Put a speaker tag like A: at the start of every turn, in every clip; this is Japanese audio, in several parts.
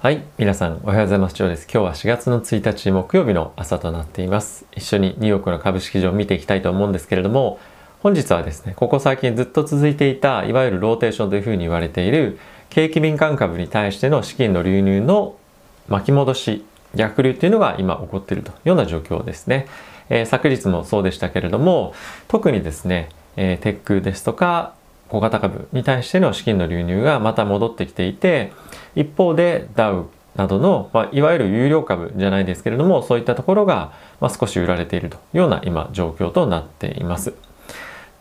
A: はい、皆さんおはようございます。ジョーです。今日は4月の1日木曜日の朝となっています。一緒にニューヨークの株式市場を見ていきたいと思うんですけれども、本日はですね、ここ最近ずっと続いていた、いわゆるローテーションというふうに言われている、景気敏感株に対しての資金の流入の巻き戻し、逆流というのが今起こっているというような状況ですね。えー、昨日もそうでしたけれども、特にですね、えー、テックですとか、小型株に対しての資金の流入がまた戻ってきていて一方でダウなどの、まあ、いわゆる有料株じゃないですけれどもそういったところが、まあ、少し売られているというような今状況となっています。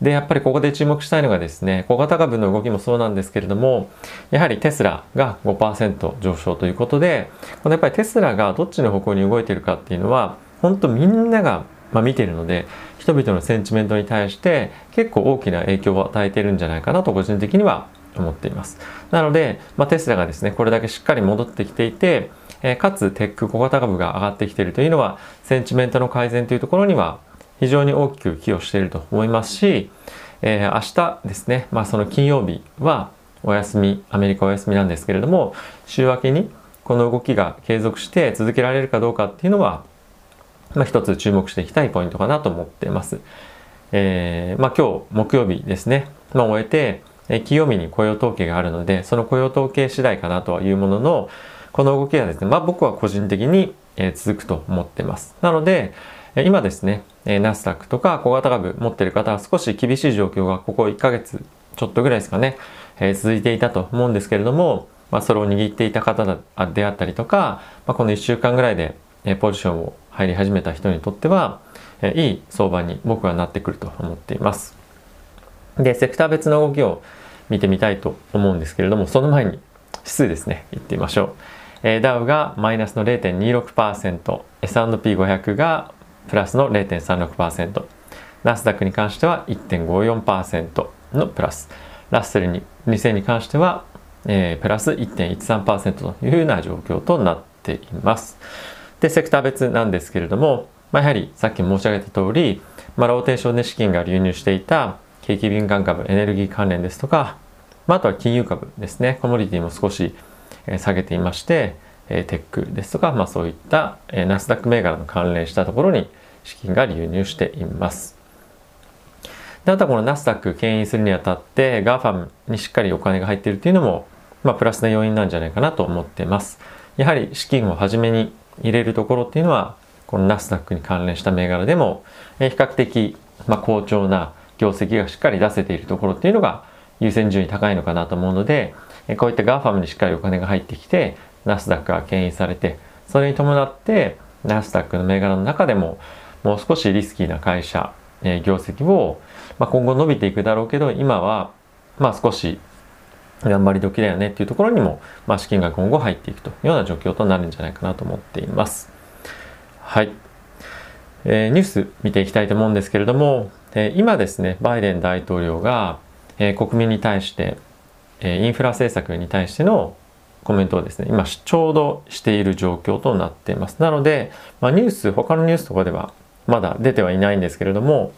A: でやっぱりここで注目したいのがですね小型株の動きもそうなんですけれどもやはりテスラが5%上昇ということでこのやっぱりテスラがどっちの方向に動いているかっていうのは本当みんながまあ、見ているので人々のセンチメントに対して結構大きな影響を与えているんじゃないかなと個人的には思っていますなので、まあ、テスラがですねこれだけしっかり戻ってきていて、えー、かつテック小型株が上がってきているというのはセンチメントの改善というところには非常に大きく寄与していると思いますし、えー、明日ですね、まあ、その金曜日はお休みアメリカお休みなんですけれども週明けにこの動きが継続して続けられるかどうかっていうのはまあ、一つ注目していきたいポイントかなと思っています。えー、まあ、今日木曜日ですね、まあ、終えて、え金曜日に雇用統計があるので、その雇用統計次第かなというものの、この動きはですね、まあ、僕は個人的に、え続くと思ってます。なので、え今ですね、えナスダックとか小型株持ってる方は少し厳しい状況がここ1ヶ月ちょっとぐらいですかね、え続いていたと思うんですけれども、まあ、それを握っていた方であったりとか、まあ、この1週間ぐらいで、えポジションを入り始めた人にとっては、えいい相場に僕はなってくると思っています。で、セクター別の動きを見てみたいと思うんですけれども、その前に指数ですね、いってみましょう。えー、ダウがマイナスの0.26%、S&P500 がプラスの0.36%、ナスダックに関しては1.54%のプラス、ラッセルに2000に関しては、えー、プラス1.13%というような状況となっています。で、セクター別なんですけれども、まあ、やはりさっき申し上げた通り、まあ、ローテーションで資金が流入していた景気敏感株、エネルギー関連ですとか、まあ、あとは金融株ですね、コモディティも少し下げていまして、テックですとか、まあ、そういったナスダック銘柄の関連したところに資金が流入しています。であとはこのナスダック牽引するにあたって GAFAM にしっかりお金が入っているというのも、まあ、プラスな要因なんじゃないかなと思ってます。やはり資金を初めに入れるところっていうのはこのナスダックに関連した銘柄でも、比較的、まあ、好調な業績がしっかり出せているところっていうのが優先順位高いのかなと思うので、こういった GAFAM にしっかりお金が入ってきてナスダックが牽引されてそれに伴ってナスダックの銘柄の中でももう少しリスキーな会社、え業績を、まあ、今後伸びていくだろうけど今はまあ少し頑張り時だよねっていうところにも、まあ、資金が今後入っていくというような状況となるんじゃないかなと思っています。はい。えー、ニュース見ていきたいと思うんですけれども、えー、今ですね、バイデン大統領が、えー、国民に対して、えインフラ政策に対してのコメントをですね、今ちょうどしている状況となっています。なので、まあ、ニュース、他のニュースとかではまだ出てはいないんですけれども、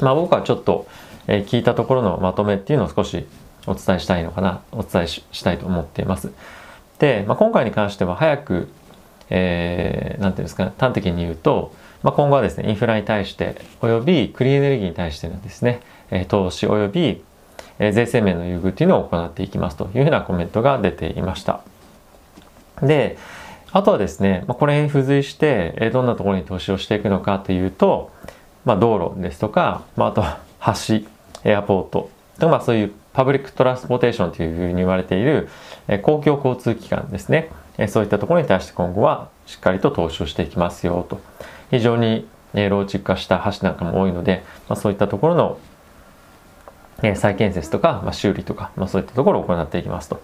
A: まあ、僕はちょっと、え聞いたところのまとめっていうのを少しお伝えしたいのかな、お伝えしたいと思っています。で、まあ、今回に関しては早く、えー、ていうんですか、端的に言うと、まあ、今後はですね、インフラに対して、およびクリーンエネルギーに対してのですね、え投資および、え税制面の優遇というのを行っていきますというふうなコメントが出ていました。で、あとはですね、まあ、これに付随して、えどんなところに投資をしていくのかというと、まあ、道路ですとか、まあ、あと橋、 airport、まあ、そういう public transportation というふうに言われている、え公共交通機関ですね、えそういったところに対して今後はしっかりと投資をしていきますよと非常に、え老朽化した橋なんかも多いので、まあ、そういったところの、え再建設とか、まあ、修理とか、まあ、そういったところを行っていきますと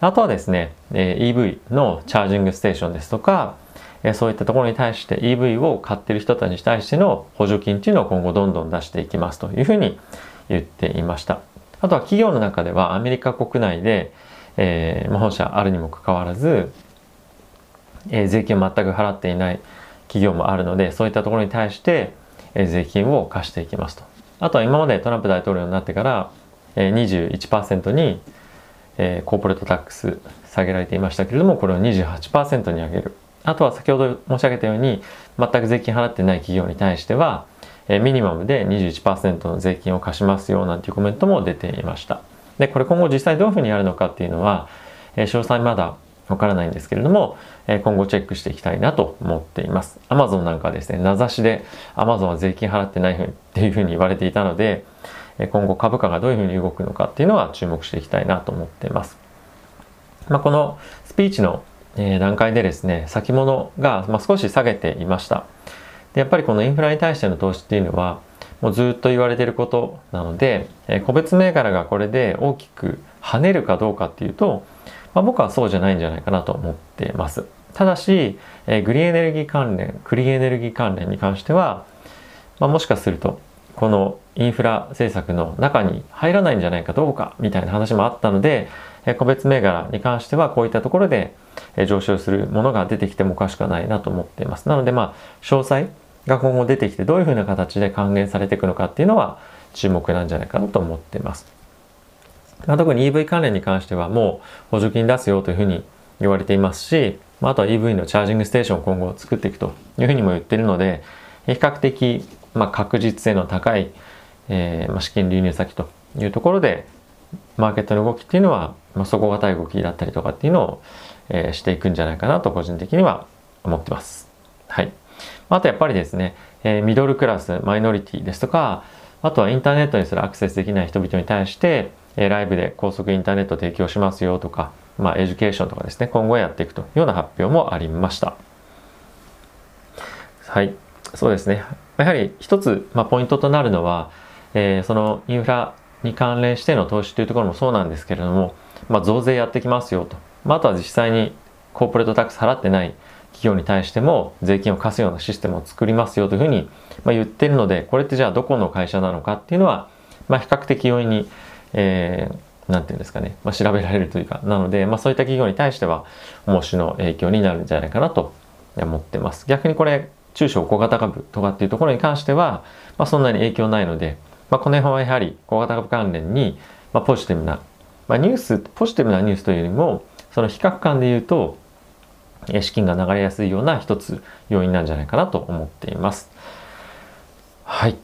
A: あとはですね、え EV のチャージングステーションですとかえそういったところに対して EV を買ってる人たちに対しての補助金っていうのを今後どんどん出していきますというふうに言っていました。あとは企業の中ではアメリカ国内で、えー、本社あるにもかかわらず、えー、税金を全く払っていない企業もあるのでそういったところに対して、えー、税金を課していきますと。あとは今までトランプ大統領になってから、えー、21%に、えー、コーポレートタックス下げられていましたけれどもこれを28%に上げるあとは先ほど申し上げたように全く税金払ってない企業に対してはえミニマムで21%の税金を課しますよなんていうコメントも出ていましたでこれ今後実際どういうふうにやるのかっていうのは、え詳細まだわからないんですけれども、え今後チェックしていきたいなと思っています。Amazon なんかはですね、名指しで Amazon は税金払ってないっていうふうに言われていたので、え今後株価がどういうふうに動くのかっていうのは注目していきたいなと思っています。まあ、このスピーチのえ段階でですね、先物がま少し下げていました。でやっぱりこのインフラに対しての投資っていうのは、もうずっと言われてることなので、え個別銘柄がこれで大きく跳ねるかどうかっていうと、まあ、僕はそうじゃないんじゃないかなと思っています。ただし、えー、グリーンエネルギー関連、クリーンエネルギー関連に関しては、まあ、もしかすると、このインフラ政策の中に入らないんじゃないかどうかみたいな話もあったので、えー、個別銘柄に関してはこういったところで、えー、上昇するものが出てきてもおかしくないなと思っています。なので、まあ、詳細が今後出てきてどういうふうな形で還元されていくのかっていうのは注目なんじゃないかなと思っています。まあ、特に EV 関連に関してはもう補助金出すよというふうに言われていますし、まあ、あとは EV のチャージングステーションを今後作っていくというふうにも言っているので、比較的、まあ、確実性の高い、えーまあ、資金流入先というところで、マーケットの動きっていうのは、まあ、底堅い動きだったりとかっていうのを、えー、していくんじゃないかなと個人的には思ってます。はい。あとやっぱりですね、えー、ミドルクラス、マイノリティですとか、あとはインターネットにすらアクセスできない人々に対して、えライブで高速インターネット提供しますよとか、まあ、 education とかですね、今後やっていくというような発表もありました。はい、そうですね。やはり一つ、まあ、ポイントとなるのは、えー、そのインフラに関連しての投資というところもそうなんですけれども、まあ、増税やってきますよと。まあ、あとは実際に corporate tax 払ってない企業に対しても税金を課すようなシステムを作りますよというふうに、ま言ってるので、これってじゃあどこの会社なのかっていうのは、ま、比較的容易にえー、ていうんですかね、まあ、調べられるというか、なので、まあ、そういった企業に対しては、重しの影響になるんじゃないかなと思ってます。逆にこれ、中小小型株とかっていうところに関しては、まあ、そんなに影響ないので、まあ、この辺はやはり小型株関連に、まあ、ポジティブな、まあ、ニュース、ポジティブなニュースというよりも、その比較感で言うと、資金が流れやすいような一つ要因なんじゃないかなと思っています。はい。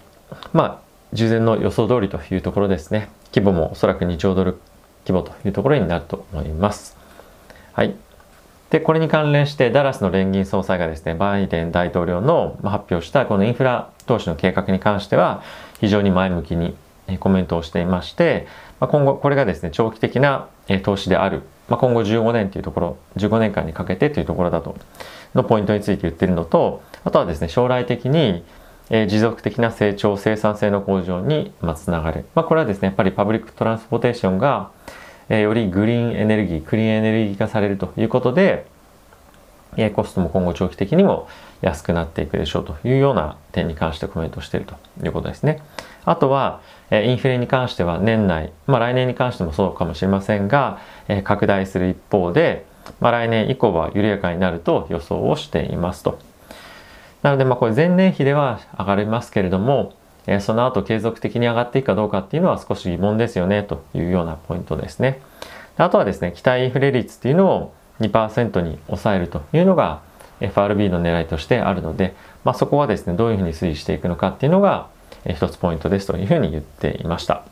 A: まあ、従前の予想通りというところですね。規模もおそらく2兆ドル規模というところになると思います。はい。で、これに関連してダラスの連銀総裁がですね、バイデン大統領の発表したこのインフラ投資の計画に関しては非常に前向きにコメントをしていまして、今後これがですね、長期的な投資である、今後15年というところ、15年間にかけてというところだと、のポイントについて言っているのと、あとはですね、将来的にえ持続的な成長、生産性の向上に、まつながる。まあ、これはですね、やっぱり public transportation が、えよりグリーンエネルギー、クリーンエネルギー化されるということで、えコストも今後長期的にも安くなっていくでしょうというような点に関してコメントしているということですね。あとは、えインフレに関しては年内、まあ来年に関してもそうかもしれませんが、え拡大する一方で、まあ、来年以降は緩やかになると予想をしていますと。なので、まあ、これ前年比では上がりますけれども、えその後継続的に上がっていくかどうかっていうのは少し疑問ですよねというようなポイントですね。あとはですね、期待インフレ率っていうのを2%に抑えるというのが FRB の狙いとしてあるので、まあ、そこはですね、どういうふうに推移していくのかっていうのが一つポイントですというふうに言っていました。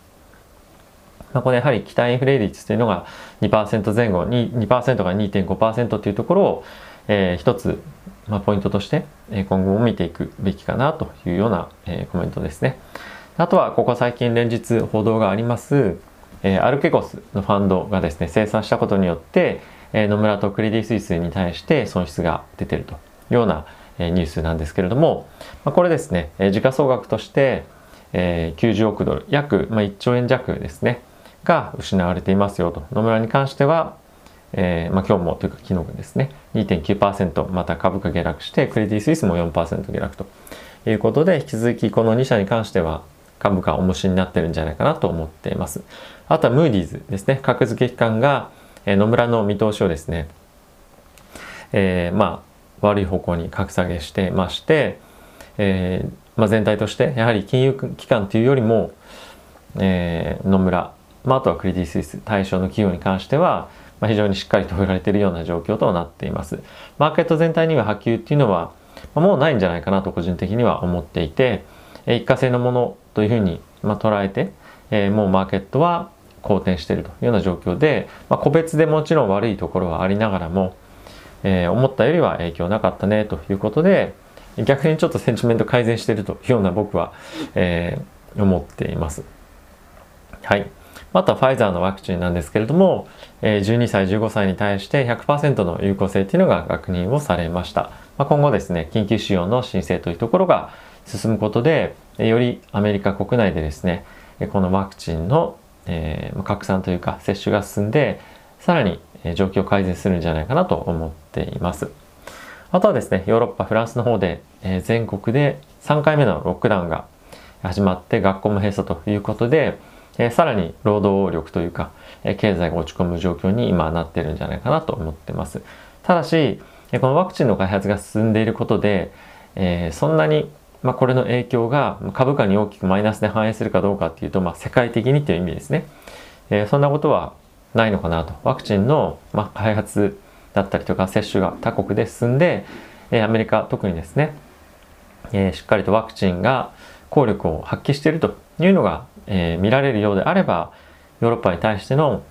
A: まあ、これやはり期待インフレ率というのが2%前後に2%が2.5%というところを、えー、一つまあ、ポイントとしてえ今後も見ていくべきかなというようなえコメントですね。あとはここ最近連日報道がありますえアルケゴスのファンドがですね生産したことによってえ野村とクレディ・スイスに対して損失が出てるというようなえニュースなんですけれどもまこれですねえ時価総額としてえ90億ドル約ま1兆円弱ですねが失われていますよと野村に関してはえー、まあ、今日もというか昨日ですね、2.9%また株価下落して、クレディ・スイスも4%下落ということで、引き続きこの2社に関しては株価重しになってるんじゃないかなと思っています。あとはムーディーズですね、格付け機関が、えー、野村の見通しをですね、えー、まあ、悪い方向に格下げしてまして、えー、まあ、全体としてやはり金融機関というよりも、え、野村、まあ、あとはクレディ・スイス対象の企業に関しては、まあ、非常にしっかりと売られているような状況となっています。マーケット全体には波及っていうのは、まあ、もうないんじゃないかなと個人的には思っていて、一過性のものというふうに、まあ、捉えて、えー、もうマーケットは好転しているというような状況で、まあ、個別でもちろん悪いところはありながらも、えー、思ったよりは影響なかったねということで逆にちょっとセンチメント改善しているというような僕は、えー、思っています。はい。またファイザーのワクチンなんですけれども、え12歳、15歳に対して100%の有効性というのが確認をされました。まあ、今後ですね、緊急使用の申請というところが進むことで、よりアメリカ国内でですね、このワクチンの、え、拡散というか接種が進んで、さらに状況を改善するんじゃないかなと思っています。あとはですね、ヨーロッパ、フランスの方で、え、全国で3回目のロックダウンが始まって学校も閉鎖ということで、え、さらに労働力というか、え、経済が落ち込む状況に今なってるんじゃないかなと思ってます。ただし、えこのワクチンの開発が進んでいることで、えそんなにまあ、これの影響が株価に大きくマイナスで反映するかどうかっていうと、まあ、世界的にという意味ですね、え、そんなことはないのかなとワクチンの、ま、開発だったりとか接種が他国で進んで、え、アメリカ特にですね、え、しっかりとワクチンが効力を発揮しているというのが、えー、見られるようであればヨーロッパに対しての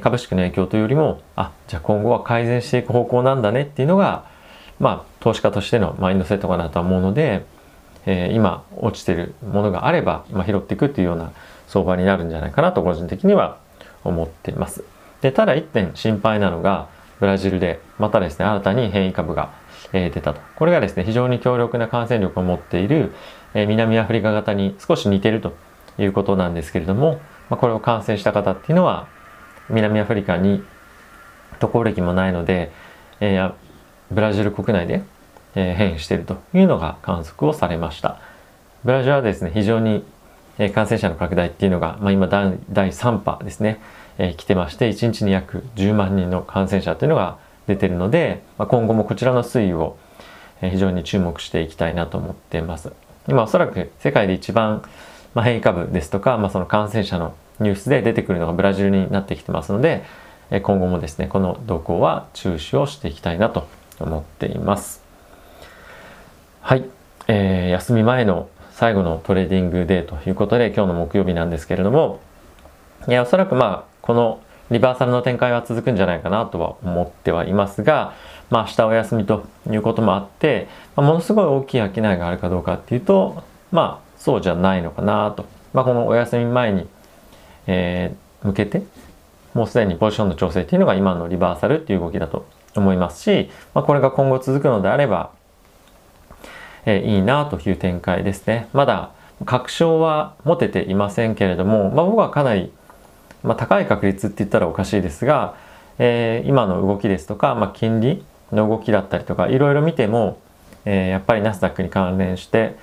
A: 株式の影響というよりもあじゃあ今後は改善していく方向なんだねっていうのがまあ投資家としてのマインドセットかなとは思うのでえー、今落ちてるものがあれば、まあ、拾っていくっていうような相場になるんじゃないかなと個人的には思っています。でただ一点心配なのがブラジルでまたですね新たに変異株が、え、出たとこれがですね非常に強力な感染力を持っている、え、南アフリカ型に少し似てるということなんですけれども、まあ、これを感染した方っていうのは南アフリカに渡航歴もないので、えー、ブラジル国内でえ変異しているというのが観測をされました。ブラジルはですね、非常に感染者の拡大っていうのが、まあ、今第3波ですね、えー、来てまして、1日に約10万人の感染者というのが出てるので、まあ、今後もこちらの推移を非常に注目していきたいなと思っています。今おそらく世界で一番、まあ、変異株ですとか、まあ、その感染者のニュースで出てくるのがブラジルになってきてますので、え今後もですね、この動向は注視をしていきたいなと思っています。はい、えー、休み前の最後の trading day ということで今日の木曜日なんですけれどもいやおそらくまあこの reversal の展開は続くんじゃないかなとは思ってはいますが、まあ、明日お休みということもあって、まあ、ものすごい大きい商いがあるかどうかっていうとまあそうじゃないのかなと、まあ、このお休み前に、えー、向けてもうすでにポジションの調整っていうのが今のリバーサルっていう動きだと思いますし、まあ、これが今後続くのであればえー、いいなという展開ですね。まだ確証は持てていませんけれども、まあ、僕はかなり、まあ、高い確率って言ったらおかしいですが、えー、今の動きですとか、まあ、金利の動きだったりとかいろいろ見ても、えー、やっぱりナスダックに関連して、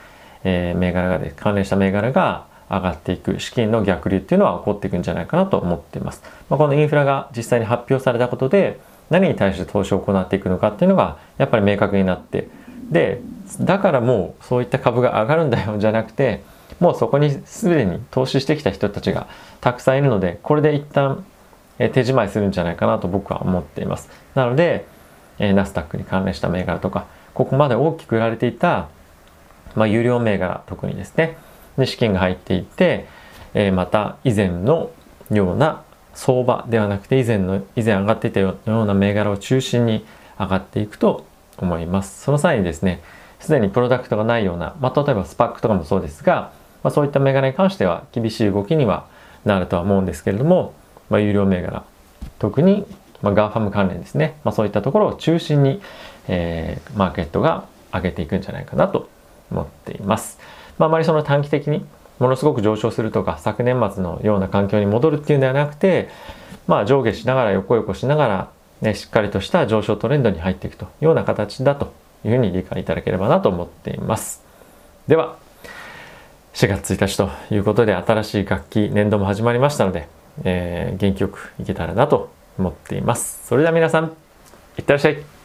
A: えー、銘柄がです関連した銘柄が上がっていく資金の逆流っていうのは起こっていくんじゃないかなと思っています。まあ、このインフラが実際に発表されたことで何に対して投資を行っていくのかっていうのがやっぱり明確になってでだからもうそういった株が上がるんだよじゃなくてもうそこにすでに投資してきた人たちがたくさんいるのでこれで一旦手仕舞いするんじゃないかなと僕は思っていますなのでナスダックに関連した銘柄とかここまで大きく売られていた、まあ、有料銘柄特にですねで資金が入っていってまた以前のような相場ではなくて以前の以前上がっていたような銘柄を中心に上がっていくと思います。その際にですね、すでにプロダクトがないような、まあ、例えば SPAC とかもそうですが、まあ、そういった銘柄に関しては厳しい動きにはなるとは思うんですけれども、まあ、優良銘柄、特に、まあ、 GAFAM 関連ですね、まあ、そういったところを中心に、えー、マーケットが上げていくんじゃないかなと思っています。まあ、あまりその短期的にものすごく上昇するとか昨年末のような環境に戻るっていうんではなくて、まあ、上下しながら横横しながらね、しっかりとした上昇トレンドに入っていくというような形だというふうに理解いただければなと思っています。では、4月1日ということで新しい楽器年度も始まりましたので、えー、元気よくいけたらなと思っています。それでは皆さん、いってらっしゃい。